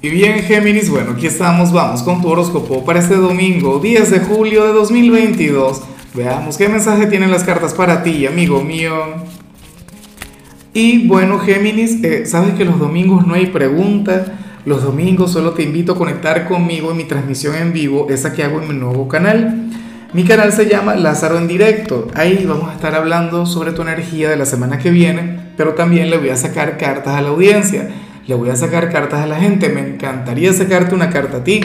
Y bien, Géminis, bueno, aquí estamos, vamos con tu horóscopo para este domingo, 10 de julio de 2022. Veamos qué mensaje tienen las cartas para ti, amigo mío. Y bueno, Géminis, eh, sabes que los domingos no hay pregunta. Los domingos solo te invito a conectar conmigo en mi transmisión en vivo, esa que hago en mi nuevo canal. Mi canal se llama Lázaro en directo. Ahí vamos a estar hablando sobre tu energía de la semana que viene, pero también le voy a sacar cartas a la audiencia le voy a sacar cartas a la gente, me encantaría sacarte una carta a ti.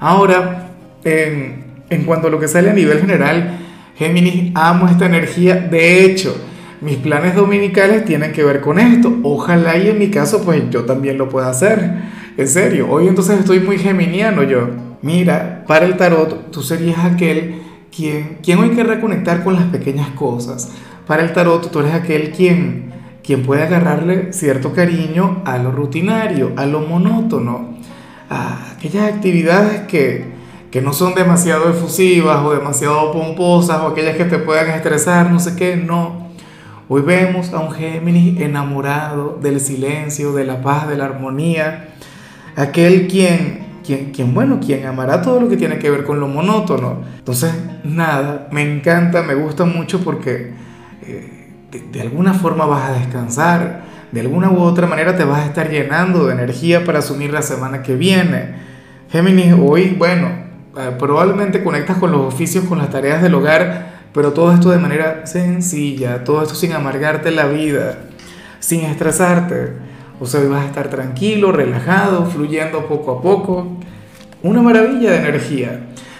Ahora, en, cuanto a lo que sale a nivel general, Géminis, amo esta energía. De hecho, mis planes dominicales tienen que ver con esto. Ojalá y en mi caso, pues yo también lo pueda hacer. En serio, hoy entonces estoy muy geminiano yo. Mira, para el tarot, tú serías aquel quien, quien hoy quiere reconectar con las pequeñas cosas. Para el tarot, tú eres aquel quien quien puede agarrarle cierto cariño a lo rutinario, a lo monótono, a aquellas actividades que, que no son demasiado efusivas o demasiado pomposas o aquellas que te puedan estresar, no sé qué, no. Hoy vemos a un Géminis enamorado del silencio, de la paz, de la armonía, aquel quien quien, quien, bueno, quien amará todo lo que tiene que ver con lo monótono. Entonces, nada, me encanta, me gusta mucho porque eh, de, alguna forma vas a descansar, de alguna u otra manera te vas a estar llenando de energía para asumir la semana que viene. Géminis, hoy, bueno, eh, probablemente conectas con los oficios, con las tareas del hogar, pero todo esto de manera sencilla, todo esto sin amargarte la vida, sin estresarte. O sea, vas a estar tranquilo, relajado, fluyendo poco a poco. Una maravilla de energía.